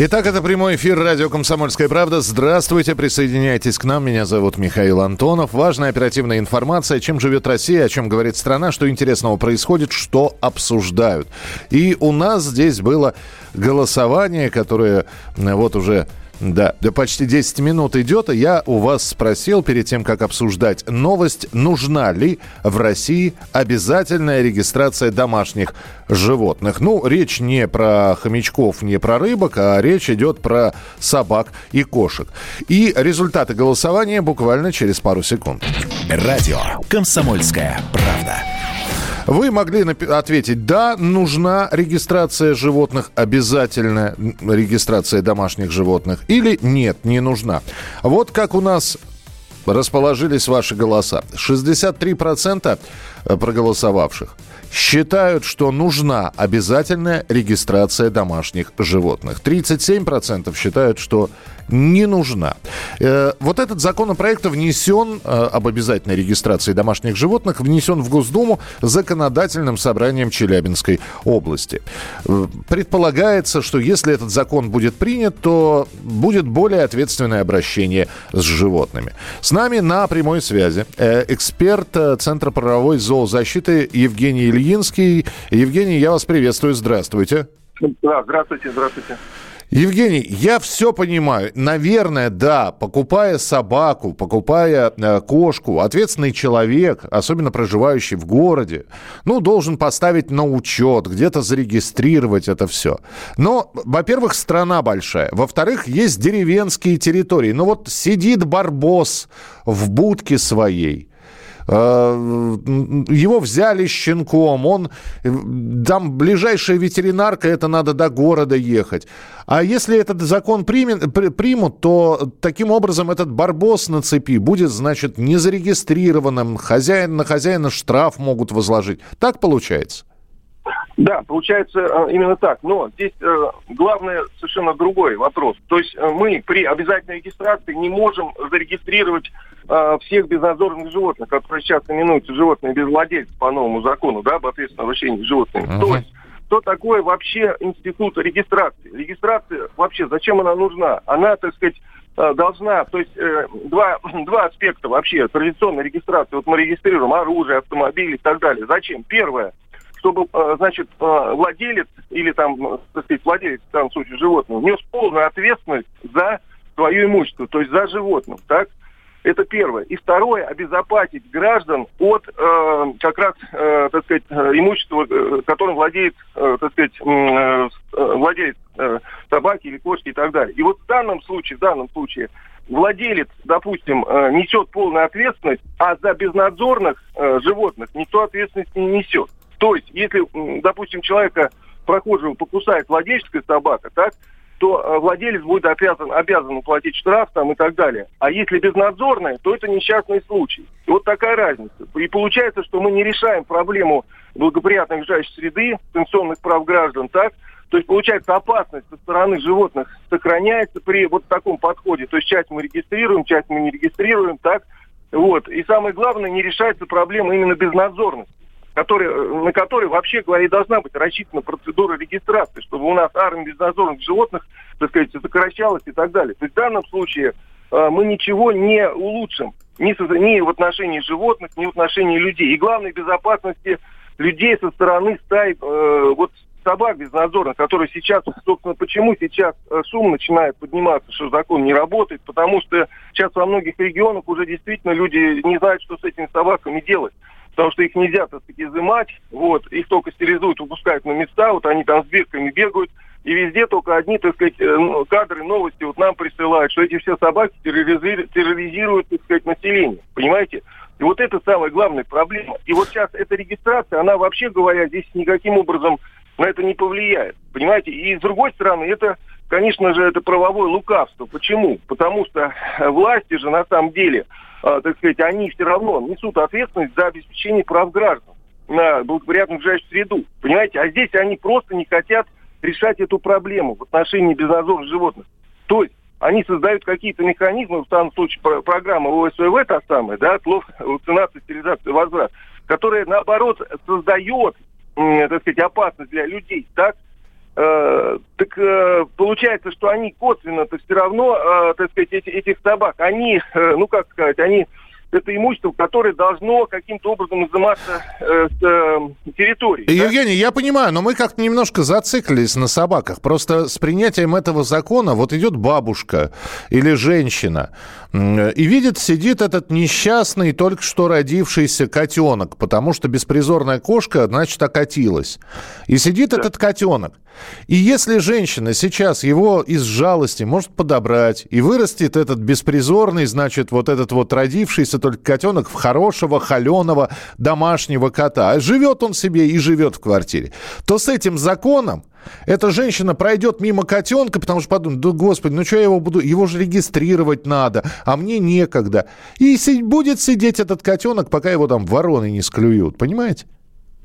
Итак, это прямой эфир радио «Комсомольская правда». Здравствуйте, присоединяйтесь к нам. Меня зовут Михаил Антонов. Важная оперативная информация, чем живет Россия, о чем говорит страна, что интересного происходит, что обсуждают. И у нас здесь было голосование, которое э, вот уже да, да почти 10 минут идет, и я у вас спросил перед тем, как обсуждать новость, нужна ли в России обязательная регистрация домашних животных. Ну, речь не про хомячков, не про рыбок, а речь идет про собак и кошек. И результаты голосования буквально через пару секунд. Радио «Комсомольская правда». Вы могли ответить, да, нужна регистрация животных, обязательная регистрация домашних животных, или нет, не нужна. Вот как у нас расположились ваши голоса. 63% проголосовавших считают, что нужна обязательная регистрация домашних животных. 37% считают, что не нужна. Э, Вот этот законопроект внесен э, об обязательной регистрации домашних животных, внесен в Госдуму законодательным собранием Челябинской области. Э, Предполагается, что если этот закон будет принят, то будет более ответственное обращение с животными. С нами на прямой связи эксперт Центра правовой зоозащиты Евгений Ильинский. Евгений, я вас приветствую. Здравствуйте. Да, здравствуйте, здравствуйте. Евгений, я все понимаю. Наверное, да, покупая собаку, покупая э, кошку, ответственный человек, особенно проживающий в городе, ну, должен поставить на учет, где-то зарегистрировать это все. Но, во-первых, страна большая. Во-вторых, есть деревенские территории. Ну, вот сидит барбос в будке своей. Э, Его взяли щенком, он э, там ближайшая ветеринарка, это надо до города ехать. А если этот закон примен- при- примут, то таким образом этот барбос на цепи будет, значит, незарегистрированным. Хозяин на хозяина штраф могут возложить. Так получается? Да, получается э, именно так. Но здесь э, главное совершенно другой вопрос. То есть мы при обязательной регистрации не можем зарегистрировать э, всех безнадзорных животных, которые сейчас именуются животные без владельца по новому закону, да, об ответственном обращении с животными. Ага. То есть что такое вообще институт регистрации? Регистрация вообще, зачем она нужна? Она, так сказать, э, должна, то есть э, два, два аспекта вообще традиционной регистрации. Вот мы регистрируем оружие, автомобили и так далее. Зачем? Первое, чтобы, э, значит, э, владелец или там, э, так сказать, владелец в данном случае животного нес полную ответственность за свое имущество, то есть за животных, так? Это первое. И второе, обезопасить граждан от э, как раз, э, так сказать, имущества, э, которым владеет, э, так сказать, э, владелец э, собаки или кошки и так далее. И вот в данном случае, в данном случае, владелец, допустим, э, несет полную ответственность, а за безнадзорных э, животных никто ответственности не несет. То есть, если, допустим, человека прохожего покусает владельческая собака, так, то э, владелец будет обязан, обязан уплатить штраф там и так далее. А если безнадзорная, то это несчастный случай. И вот такая разница. И получается, что мы не решаем проблему благоприятной окружающей среды, пенсионных прав граждан, так? То есть, получается, опасность со стороны животных сохраняется при вот таком подходе. То есть, часть мы регистрируем, часть мы не регистрируем, так? Вот. И самое главное, не решается проблема именно безнадзорности который, э, на который, вообще говоря, должна быть рассчитана процедура регистрации, чтобы у нас армия безнадзорных животных, так сказать, сокращалась и так далее. То есть в данном случае э, мы ничего не улучшим ни, ни в отношении животных, ни в отношении людей. И главной безопасности людей со стороны стаи э, вот собак безнадзорных, которые сейчас, собственно, почему сейчас э, шум начинает подниматься, что закон не работает, потому что сейчас во многих регионах уже действительно люди не знают, что с этими собаками делать потому что их нельзя, так сказать, изымать, вот, их только стерилизуют, выпускают на места, вот они там с бирками бегают, и везде только одни, так сказать, э, ну, кадры, новости вот нам присылают, что эти все собаки терроризируют, так сказать, население, понимаете? И вот это самая главная проблема. И вот сейчас эта регистрация, она вообще говоря, здесь никаким образом на это не повлияет, понимаете? И с другой стороны, это, конечно же, это правовое лукавство. Почему? Потому что власти же на самом деле так сказать, они все равно несут ответственность за обеспечение прав граждан на благоприятную окружающую среду. Понимаете? А здесь они просто не хотят решать эту проблему в отношении безнадзорных животных. То есть они создают какие-то механизмы, в данном случае программа ОСВВ та самая, да, слов вакцинация, стерилизация, возврат, которая, наоборот, создает, так сказать, опасность для людей, так, э, так э, получается, что они косвенно-то все равно, э, так сказать, эти, этих собак, они, э, ну как сказать, они это имущество, которое должно каким-то образом изыматься э, с э, территории. Евгений, да? я понимаю, но мы как-то немножко зациклились на собаках. Просто с принятием этого закона вот идет бабушка или женщина и видит, сидит этот несчастный, только что родившийся котенок, потому что беспризорная кошка, значит, окатилась. И сидит да. этот котенок. И если женщина сейчас его из жалости может подобрать и вырастет этот беспризорный, значит, вот этот вот родившийся только котенок в хорошего, холеного домашнего кота, а живет он себе и живет в квартире, то с этим законом эта женщина пройдет мимо котенка, потому что подумает, да господи, ну что я его буду, его же регистрировать надо, а мне некогда. И будет сидеть этот котенок, пока его там вороны не склюют, понимаете?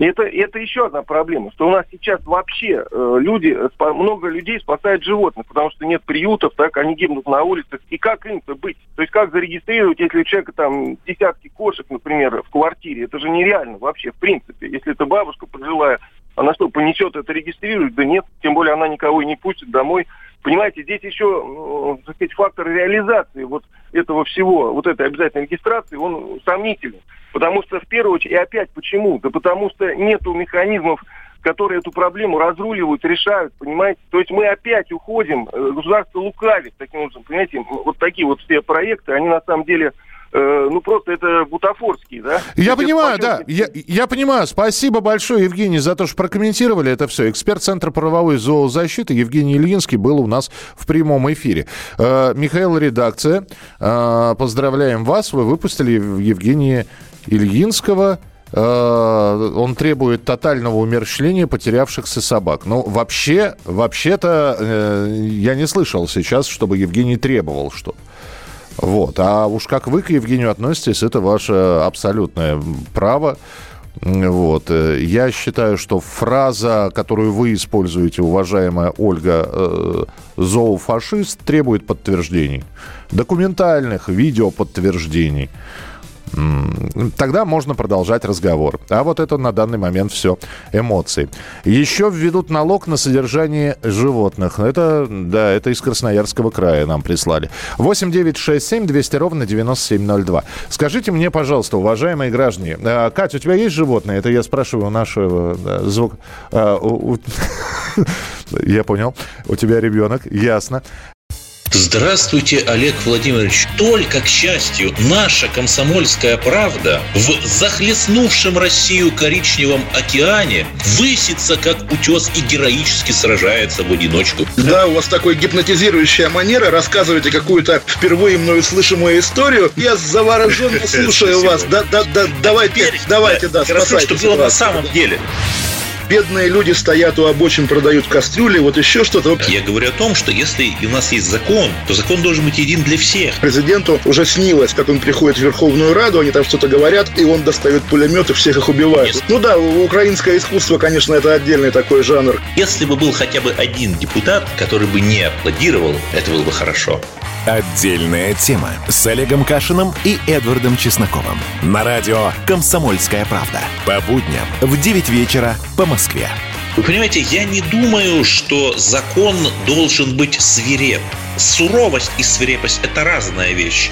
Это, это еще одна проблема, что у нас сейчас вообще э, люди, много людей спасают животных, потому что нет приютов, так они гибнут на улицах. И как им-то быть? То есть как зарегистрировать, если у человека там десятки кошек, например, в квартире? Это же нереально вообще, в принципе. Если это бабушка пожилая, она что, понесет это регистрирует? Да нет, тем более она никого и не пустит домой. Понимаете, здесь еще, так сказать, фактор реализации вот этого всего, вот этой обязательной регистрации, он сомнительный. Потому что, в первую очередь, и опять почему? Да потому что нету механизмов, которые эту проблему разруливают, решают, понимаете? То есть мы опять уходим, э, государство лукавит таким образом, понимаете? Вот такие вот все проекты, они на самом деле Э, ну просто это бутафорский, да? Я понимаю, да, я, я понимаю. Спасибо большое, Евгений, за то, что прокомментировали это все. Эксперт Центра правовой зоозащиты Евгений Ильинский был у нас в прямом эфире. Э, Михаил, редакция, э, поздравляем вас. Вы выпустили Евгения Ильинского. Он требует тотального умерщвления потерявшихся собак. Ну, вообще, вообще-то, я не слышал сейчас, чтобы Евгений требовал что-то. Вот. А уж как вы к Евгению относитесь, это ваше абсолютное право. Вот. Я считаю, что фраза, которую вы используете, уважаемая Ольга, э, зоофашист, требует подтверждений. Документальных, видео подтверждений тогда можно продолжать разговор. А вот это на данный момент все эмоции. Еще введут налог на содержание животных. Это, да, это из Красноярского края нам прислали. 8 9 6 7 200 ровно 9702. Скажите мне, пожалуйста, уважаемые граждане, а, Катя, у тебя есть животные? Это я спрашиваю у нашего звук... А, я понял. У тебя ребенок, ясно. Здравствуйте, Олег Владимирович. Только, к счастью, наша комсомольская правда в захлестнувшем Россию коричневом океане высится, как утес, и героически сражается в одиночку. Да, у вас такой гипнотизирующая манера. Рассказываете какую-то впервые мною слышимую историю. Я завороженно слушаю вас. Да, да, да, давайте, давайте, да, спасайте. что было на самом деле бедные люди стоят у обочин, продают кастрюли, вот еще что-то. Я говорю о том, что если у нас есть закон, то закон должен быть един для всех. Президенту уже снилось, как он приходит в Верховную Раду, они там что-то говорят, и он достает пулемет и всех их убивает. Нет. Ну да, украинское искусство, конечно, это отдельный такой жанр. Если бы был хотя бы один депутат, который бы не аплодировал, это было бы хорошо. Отдельная тема с Олегом Кашиным и Эдвардом Чесноковым. На радио «Комсомольская правда». По будням в 9 вечера по Москве. Вы понимаете, я не думаю, что закон должен быть свиреп. Суровость и свирепость – это разная вещь.